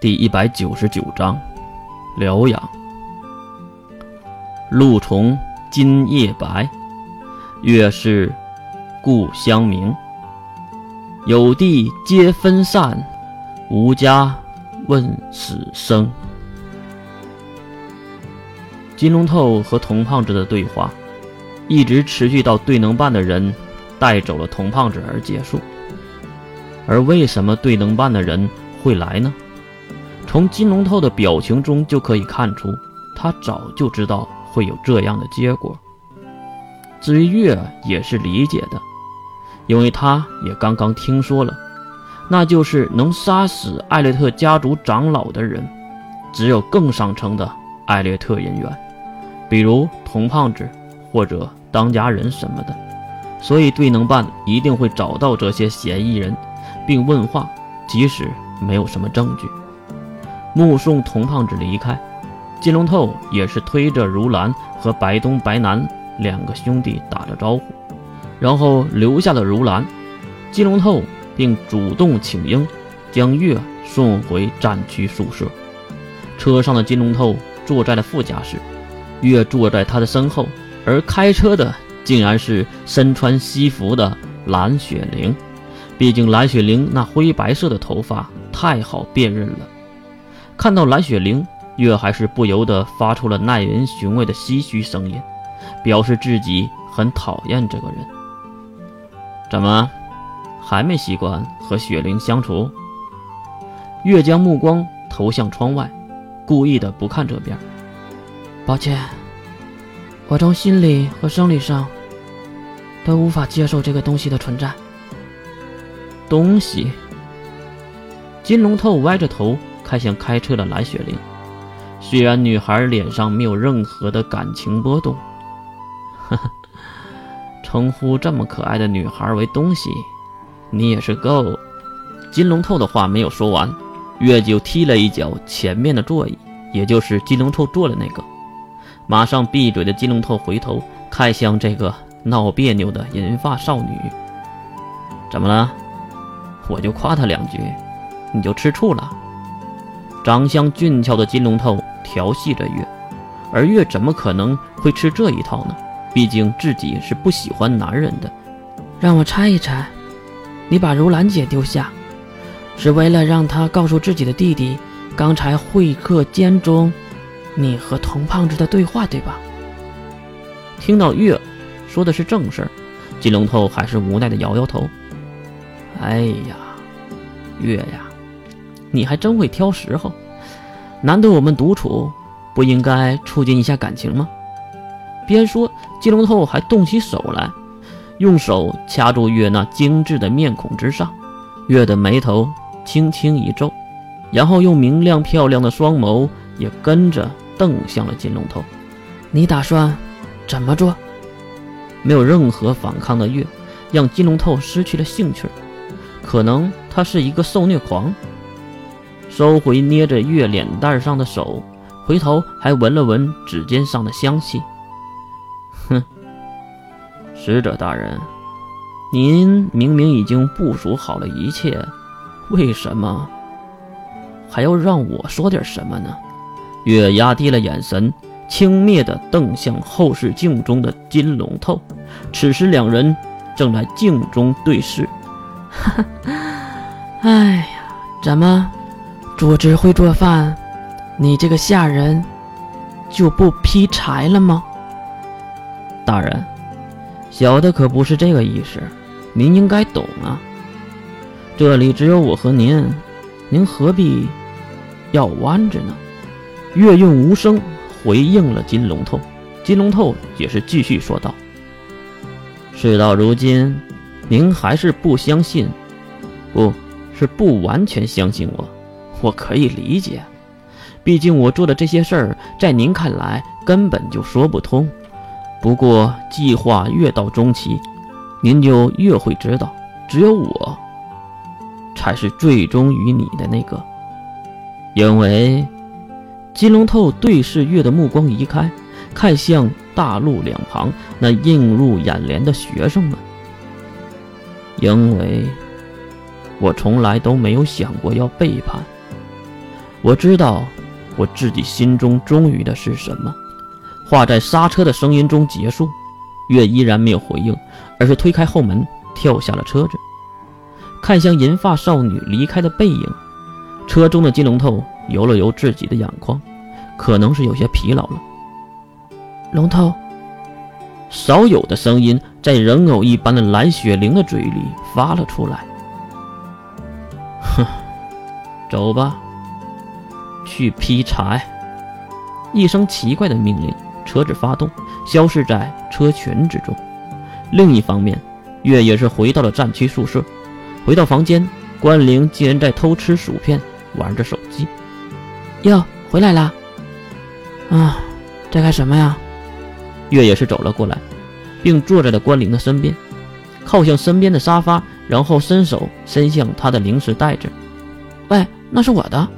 第一百九十九章，疗养。露重今夜白，月是故乡明。有地皆分散，无家问死生。金龙透和童胖子的对话，一直持续到对能办的人带走了童胖子而结束。而为什么对能办的人会来呢？从金龙透的表情中就可以看出，他早就知道会有这样的结果。至于月也是理解的，因为他也刚刚听说了，那就是能杀死艾略特家族长老的人，只有更上层的艾略特人员，比如童胖子或者当家人什么的。所以对能办一定会找到这些嫌疑人。并问话，即使没有什么证据。目送童胖子离开，金龙透也是推着如兰和白东、白南两个兄弟打着招呼，然后留下了如兰。金龙透并主动请缨，将月送回战区宿舍。车上的金龙透坐在了副驾驶，月坐在他的身后，而开车的竟然是身穿西服的蓝雪玲。毕竟蓝雪玲那灰白色的头发太好辨认了。看到蓝雪玲，月还是不由得发出了耐人寻味的唏嘘声音，表示自己很讨厌这个人。怎么，还没习惯和雪玲相处？月将目光投向窗外，故意的不看这边。抱歉，我从心理和生理上都无法接受这个东西的存在。东西。金龙透歪着头看向开车的蓝雪玲，虽然女孩脸上没有任何的感情波动，呵呵，称呼这么可爱的女孩为东西，你也是够。金龙透的话没有说完，月就踢了一脚前面的座椅，也就是金龙透坐的那个。马上闭嘴的金龙透回头看向这个闹别扭的银发少女，怎么了？我就夸他两句，你就吃醋了。长相俊俏的金龙头调戏着月，而月怎么可能会吃这一套呢？毕竟自己是不喜欢男人的。让我猜一猜，你把如兰姐丢下，是为了让她告诉自己的弟弟，刚才会客间中你和童胖子的对话，对吧？听到月说的是正事儿，金龙头还是无奈的摇摇头。哎呀，月呀，你还真会挑时候。难得我们独处，不应该促进一下感情吗？边说，金龙头还动起手来，用手掐住月那精致的面孔之上。月的眉头轻轻一皱，然后用明亮漂亮的双眸也跟着瞪向了金龙头。你打算怎么做？没有任何反抗的月，让金龙头失去了兴趣。可能他是一个受虐狂。收回捏着月脸蛋上的手，回头还闻了闻指尖上的香气。哼，使者大人，您明明已经部署好了一切，为什么还要让我说点什么呢？月压低了眼神，轻蔑地瞪向后视镜中的金龙透。此时两人正在镜中对视。哈，哎呀，怎么，主子会做饭，你这个下人就不劈柴了吗？大人，小的可不是这个意思，您应该懂啊。这里只有我和您，您何必要弯着呢？月用无声回应了金龙透，金龙透也是继续说道：“事到如今。”您还是不相信，不是不完全相信我，我可以理解。毕竟我做的这些事儿，在您看来根本就说不通。不过计划越到中期，您就越会知道，只有我才是最忠于你的那个。因为金龙透对视月的目光移开，看向大路两旁那映入眼帘的学生们。因为，我从来都没有想过要背叛，我知道我自己心中忠于的是什么。话在刹车的声音中结束，月依然没有回应，而是推开后门跳下了车子，看向银发少女离开的背影。车中的金龙头揉了揉自己的眼眶，可能是有些疲劳了。龙头，少有的声音在人偶一般的蓝雪玲的嘴里发了出来。哼，走吧，去劈柴。一声奇怪的命令。车子发动，消失在车群之中。另一方面，月也是回到了战区宿舍。回到房间，关灵竟然在偷吃薯片，玩着手机。哟，回来啦！啊，在干什么呀？月也是走了过来，并坐在了关灵的身边，靠向身边的沙发，然后伸手伸向他的零食袋子。喂，那是我的。